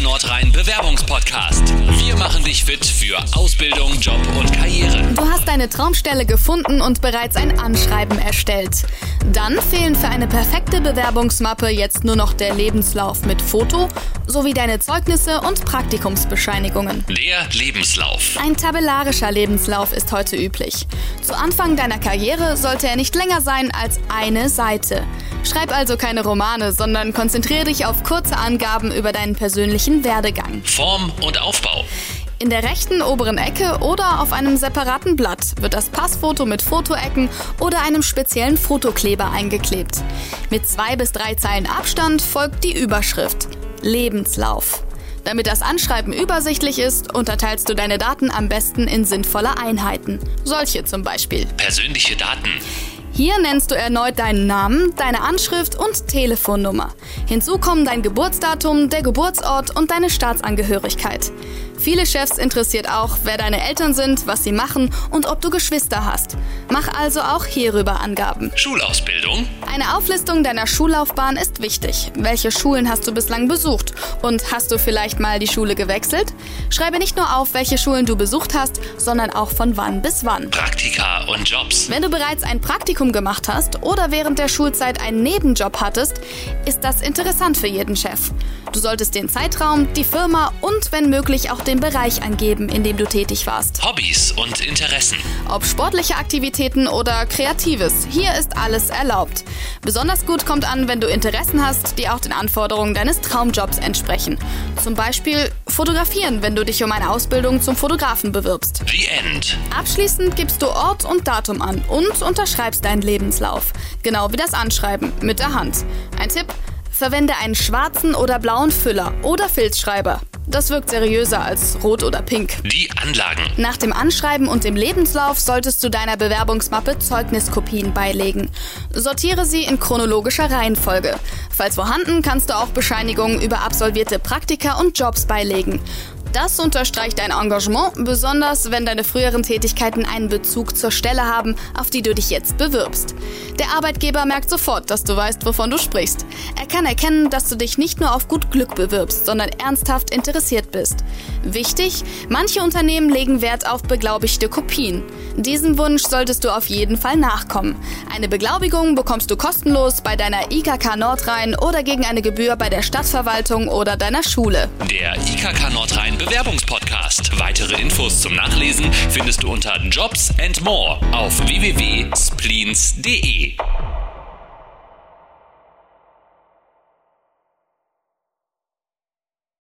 Nordrhein Bewerbungspodcast. Wir machen dich fit für Ausbildung, Job und Karriere. Du hast deine Traumstelle gefunden und bereits ein Anschreiben erstellt. Dann fehlen für eine perfekte Bewerbungsmappe jetzt nur noch der Lebenslauf mit Foto sowie deine Zeugnisse und Praktikumsbescheinigungen. Der Lebenslauf. Ein tabellarischer Lebenslauf ist heute üblich. Zu Anfang deiner Karriere sollte er nicht länger sein als eine Seite. Schreib also keine Romane, sondern konzentriere dich auf kurze Angaben über deinen persönlichen Werdegang. Form und Aufbau. In der rechten oberen Ecke oder auf einem separaten Blatt wird das Passfoto mit Fotoecken oder einem speziellen Fotokleber eingeklebt. Mit zwei bis drei Zeilen Abstand folgt die Überschrift Lebenslauf. Damit das Anschreiben übersichtlich ist, unterteilst du deine Daten am besten in sinnvolle Einheiten. Solche zum Beispiel. Persönliche Daten. Hier nennst du erneut deinen Namen, deine Anschrift und Telefonnummer. Hinzu kommen dein Geburtsdatum, der Geburtsort und deine Staatsangehörigkeit. Viele Chefs interessiert auch, wer deine Eltern sind, was sie machen und ob du Geschwister hast. Mach also auch hierüber Angaben. Schulausbildung. Eine Auflistung deiner Schullaufbahn ist wichtig. Welche Schulen hast du bislang besucht? Und hast du vielleicht mal die Schule gewechselt? Schreibe nicht nur auf, welche Schulen du besucht hast, sondern auch von wann bis wann. Praktika und Jobs. Wenn du bereits ein Praktikum gemacht hast oder während der Schulzeit einen Nebenjob hattest, ist das interessant für jeden Chef. Du solltest den Zeitraum, die Firma und wenn möglich auch den Bereich angeben, in dem du tätig warst. Hobbys und Interessen. Ob sportliche Aktivitäten oder Kreatives, hier ist alles erlaubt. Besonders gut kommt an, wenn du Interessen hast, die auch den Anforderungen deines Traumjobs entsprechen. Zum Beispiel fotografieren, wenn du dich um eine Ausbildung zum Fotografen bewirbst. The End. Abschließend gibst du Ort und Datum an und unterschreibst deinen Lebenslauf. Genau wie das Anschreiben mit der Hand. Ein Tipp, verwende einen schwarzen oder blauen Füller oder Filzschreiber. Das wirkt seriöser als rot oder pink. Die Anlagen. Nach dem Anschreiben und dem Lebenslauf solltest du deiner Bewerbungsmappe Zeugniskopien beilegen. Sortiere sie in chronologischer Reihenfolge. Falls vorhanden, kannst du auch Bescheinigungen über absolvierte Praktika und Jobs beilegen. Das unterstreicht dein Engagement, besonders wenn deine früheren Tätigkeiten einen Bezug zur Stelle haben, auf die du dich jetzt bewirbst. Der Arbeitgeber merkt sofort, dass du weißt, wovon du sprichst. Er kann erkennen, dass du dich nicht nur auf gut Glück bewirbst, sondern ernsthaft interessiert bist. Wichtig, manche Unternehmen legen Wert auf beglaubigte Kopien. Diesem Wunsch solltest du auf jeden Fall nachkommen. Eine Beglaubigung bekommst du kostenlos bei deiner IKK Nordrhein oder gegen eine Gebühr bei der Stadtverwaltung oder deiner Schule. Der IKK Nordrhein Bewerbungspodcast. Weitere Infos zum Nachlesen findest du unter Jobs and More auf www.spleens.de.